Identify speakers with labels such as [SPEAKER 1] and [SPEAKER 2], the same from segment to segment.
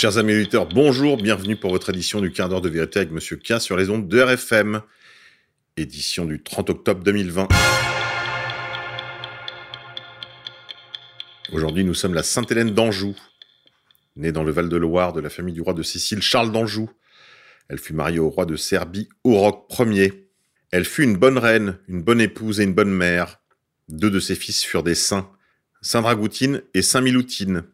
[SPEAKER 1] Chers amis auditeurs, bonjour, bienvenue pour votre édition du quart d'heure de vérité avec Monsieur K sur les ondes de RFM. Édition du 30 octobre 2020. Aujourd'hui, nous sommes la Sainte-Hélène d'Anjou. Née dans le Val-de-Loire de la famille du roi de Sicile, Charles d'Anjou. Elle fut mariée au roi de Serbie, Auroch Ier. Elle fut une bonne reine, une bonne épouse et une bonne mère. Deux de ses fils furent des saints, Saint Dragoutine et Saint Miloutine.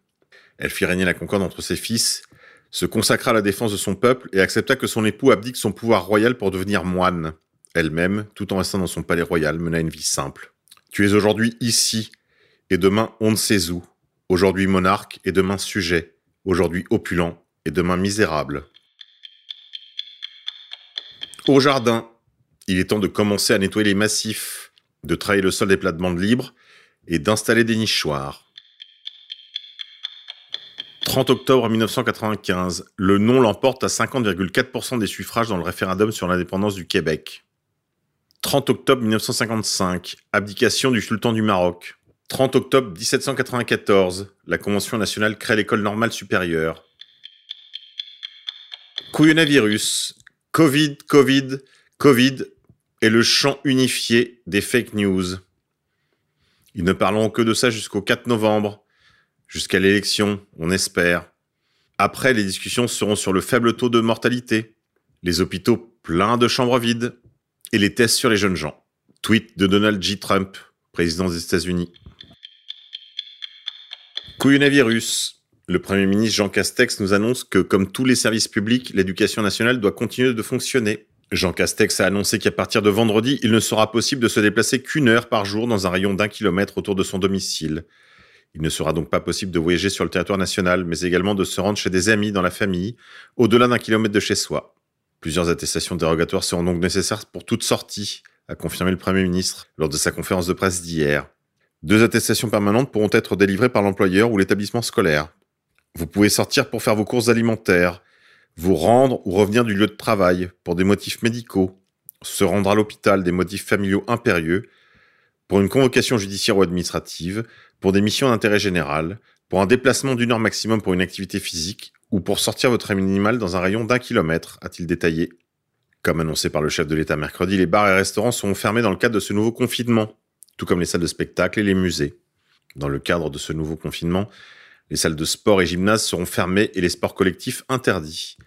[SPEAKER 1] Elle fit régner la concorde entre ses fils, se consacra à la défense de son peuple et accepta que son époux abdique son pouvoir royal pour devenir moine. Elle-même, tout en restant dans son palais royal, mena une vie simple. Tu es aujourd'hui ici, et demain on ne sait où. Aujourd'hui monarque et demain sujet. Aujourd'hui opulent et demain misérable. Au jardin, il est temps de commencer à nettoyer les massifs, de travailler le sol des plates-bandes libres et d'installer des nichoirs. 30 octobre 1995, le non l'emporte à 50,4% des suffrages dans le référendum sur l'indépendance du Québec. 30 octobre 1955, abdication du sultan du Maroc. 30 octobre 1794, la Convention nationale crée l'école normale supérieure. Couillonavirus, Covid, Covid, Covid et le champ unifié des fake news. Ils ne parleront que de ça jusqu'au 4 novembre, jusqu'à l'élection, on espère. Après, les discussions seront sur le faible taux de mortalité, les hôpitaux pleins de chambres vides et les tests sur les jeunes gens. Tweet de Donald J. Trump, président des États-Unis. Couillonavirus. Le Premier ministre Jean Castex nous annonce que, comme tous les services publics, l'éducation nationale doit continuer de fonctionner. Jean Castex a annoncé qu'à partir de vendredi, il ne sera possible de se déplacer qu'une heure par jour dans un rayon d'un kilomètre autour de son domicile. Il ne sera donc pas possible de voyager sur le territoire national, mais également de se rendre chez des amis dans la famille, au-delà d'un kilomètre de chez soi. Plusieurs attestations dérogatoires seront donc nécessaires pour toute sortie, a confirmé le Premier ministre lors de sa conférence de presse d'hier. Deux attestations permanentes pourront être délivrées par l'employeur ou l'établissement scolaire. Vous pouvez sortir pour faire vos courses alimentaires, vous rendre ou revenir du lieu de travail pour des motifs médicaux, se rendre à l'hôpital des motifs familiaux impérieux, pour une convocation judiciaire ou administrative, pour des missions d'intérêt général, pour un déplacement d'une heure maximum pour une activité physique, ou pour sortir votre animal dans un rayon d'un kilomètre, a-t-il détaillé. Comme annoncé par le chef de l'État mercredi, les bars et restaurants seront fermés dans le cadre de ce nouveau confinement, tout comme les salles de spectacle et les musées. Dans le cadre de ce nouveau confinement, les salles de sport et gymnases seront fermées et les sports collectifs interdits.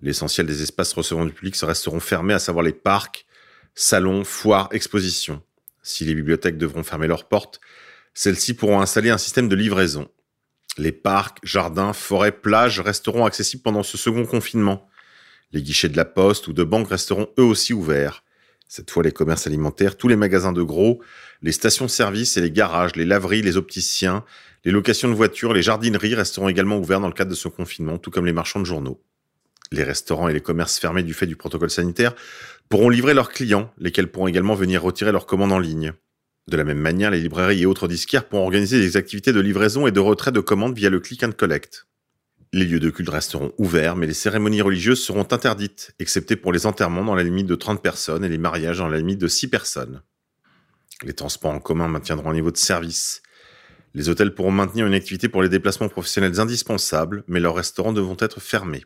[SPEAKER 1] L'essentiel des espaces recevant du public resteront fermés, à savoir les parcs, salons, foires, expositions. Si les bibliothèques devront fermer leurs portes, celles-ci pourront installer un système de livraison. Les parcs, jardins, forêts, plages resteront accessibles pendant ce second confinement. Les guichets de la poste ou de banque resteront eux aussi ouverts. Cette fois, les commerces alimentaires, tous les magasins de gros, les stations-service et les garages, les laveries, les opticiens, les locations de voitures, les jardineries resteront également ouverts dans le cadre de ce confinement, tout comme les marchands de journaux. Les restaurants et les commerces fermés du fait du protocole sanitaire pourront livrer leurs clients, lesquels pourront également venir retirer leurs commandes en ligne. De la même manière, les librairies et autres disquaires pourront organiser des activités de livraison et de retrait de commandes via le click and collect. Les lieux de culte resteront ouverts, mais les cérémonies religieuses seront interdites, excepté pour les enterrements dans la limite de 30 personnes et les mariages dans la limite de 6 personnes. Les transports en commun maintiendront un niveau de service. Les hôtels pourront maintenir une activité pour les déplacements professionnels indispensables, mais leurs restaurants devront être fermés.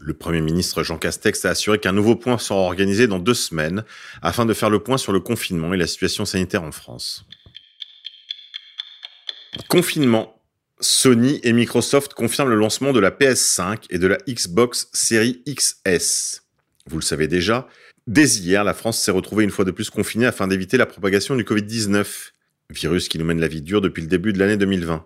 [SPEAKER 1] Le Premier ministre Jean Castex a assuré qu'un nouveau point sera organisé dans deux semaines afin de faire le point sur le confinement et la situation sanitaire en France. Confinement. Sony et Microsoft confirment le lancement de la PS5 et de la Xbox Series XS. Vous le savez déjà, dès hier, la France s'est retrouvée une fois de plus confinée afin d'éviter la propagation du Covid-19, virus qui nous mène la vie dure depuis le début de l'année 2020.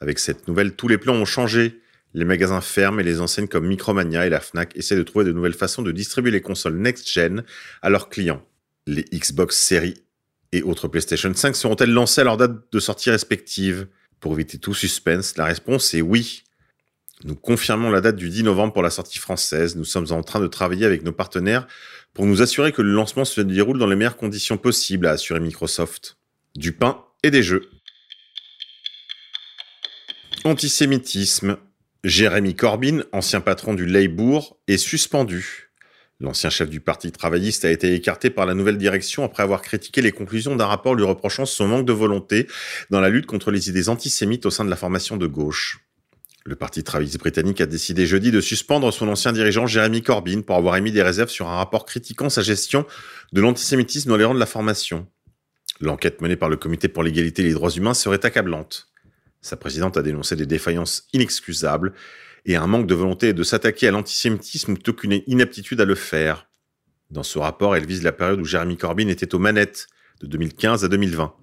[SPEAKER 1] Avec cette nouvelle, tous les plans ont changé les magasins ferment et les enseignes comme Micromania et la Fnac essaient de trouver de nouvelles façons de distribuer les consoles next-gen à leurs clients. Les Xbox Series et autres PlayStation 5 seront-elles lancées à leur date de sortie respective? Pour éviter tout suspense, la réponse est oui. Nous confirmons la date du 10 novembre pour la sortie française. Nous sommes en train de travailler avec nos partenaires pour nous assurer que le lancement se déroule dans les meilleures conditions possibles, a assuré Microsoft. Du pain et des jeux. Antisémitisme. Jérémy Corbyn, ancien patron du Labour, est suspendu. L'ancien chef du Parti travailliste a été écarté par la nouvelle direction après avoir critiqué les conclusions d'un rapport lui reprochant son manque de volonté dans la lutte contre les idées antisémites au sein de la formation de gauche. Le Parti travailliste britannique a décidé jeudi de suspendre son ancien dirigeant Jeremy Corbyn pour avoir émis des réserves sur un rapport critiquant sa gestion de l'antisémitisme dans les rangs de la formation. L'enquête menée par le Comité pour l'égalité et les droits humains serait accablante. Sa présidente a dénoncé des défaillances inexcusables et un manque de volonté de s'attaquer à l'antisémitisme plutôt qu'une inaptitude à le faire. Dans ce rapport, elle vise la période où Jeremy Corbyn était aux manettes, de 2015 à 2020.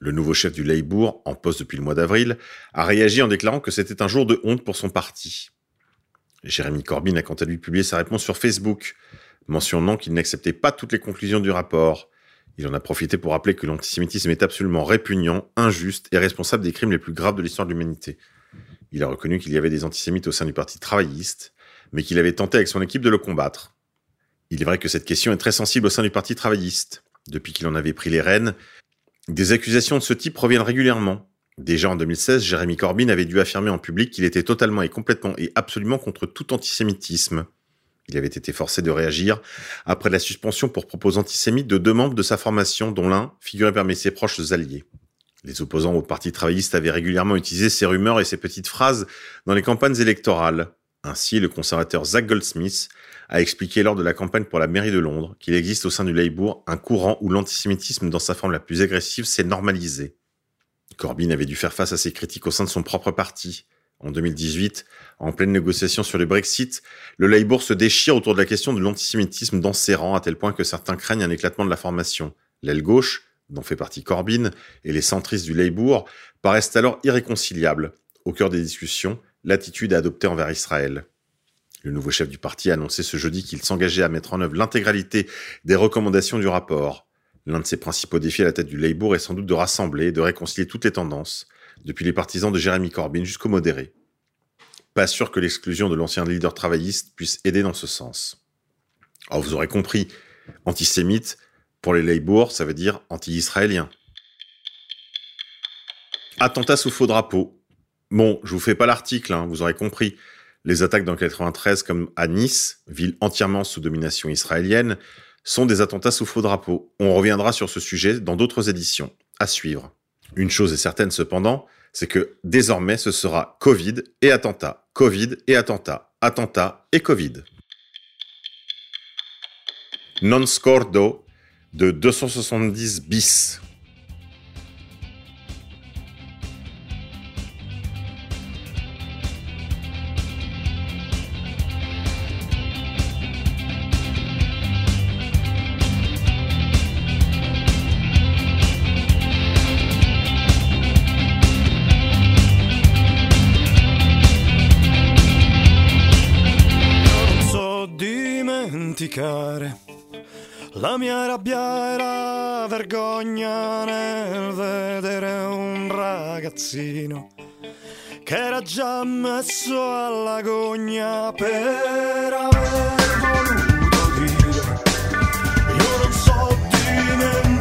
[SPEAKER 1] Le nouveau chef du Labour, en poste depuis le mois d'avril, a réagi en déclarant que c'était un jour de honte pour son parti. Jérémy Corbyn a quant à lui publié sa réponse sur Facebook, mentionnant qu'il n'acceptait pas toutes les conclusions du rapport. Il en a profité pour rappeler que l'antisémitisme est absolument répugnant, injuste et responsable des crimes les plus graves de l'histoire de l'humanité. Il a reconnu qu'il y avait des antisémites au sein du Parti travailliste, mais qu'il avait tenté avec son équipe de le combattre. Il est vrai que cette question est très sensible au sein du Parti travailliste. Depuis qu'il en avait pris les rênes, des accusations de ce type reviennent régulièrement. Déjà en 2016, Jérémy Corbyn avait dû affirmer en public qu'il était totalement et complètement et absolument contre tout antisémitisme. Il avait été forcé de réagir après la suspension pour propos antisémites de deux membres de sa formation, dont l'un figurait parmi ses proches alliés. Les opposants au Parti travailliste avaient régulièrement utilisé ces rumeurs et ces petites phrases dans les campagnes électorales. Ainsi, le conservateur Zach Goldsmith a expliqué lors de la campagne pour la mairie de Londres qu'il existe au sein du Labour un courant où l'antisémitisme dans sa forme la plus agressive s'est normalisé. Corbyn avait dû faire face à ces critiques au sein de son propre parti. En 2018, en pleine négociation sur le Brexit, le Labour se déchire autour de la question de l'antisémitisme dans ses rangs à tel point que certains craignent un éclatement de la formation. L'aile gauche, dont fait partie Corbyn, et les centristes du Labour paraissent alors irréconciliables. Au cœur des discussions, l'attitude à adopter envers Israël. Le nouveau chef du parti a annoncé ce jeudi qu'il s'engageait à mettre en œuvre l'intégralité des recommandations du rapport. L'un de ses principaux défis à la tête du Labour est sans doute de rassembler et de réconcilier toutes les tendances, depuis les partisans de Jeremy Corbyn jusqu'aux modérés. Pas sûr que l'exclusion de l'ancien leader travailliste puisse aider dans ce sens. Alors vous aurez compris, antisémite, pour les Labour, ça veut dire anti-israélien. Attentat sous faux drapeau. Bon, je vous fais pas l'article, hein, vous aurez compris. Les attaques dans 93 comme à Nice, ville entièrement sous domination israélienne, sont des attentats sous faux drapeau. On reviendra sur ce sujet dans d'autres éditions. À suivre. Une chose est certaine cependant, c'est que désormais ce sera Covid et attentat, Covid et attentat, attentat et Covid. Non scordo de 270 bis.
[SPEAKER 2] dimenticare. La mia rabbia era vergogna nel vedere un ragazzino che era già messo alla gogna per aver voluto dire io non so dimenticare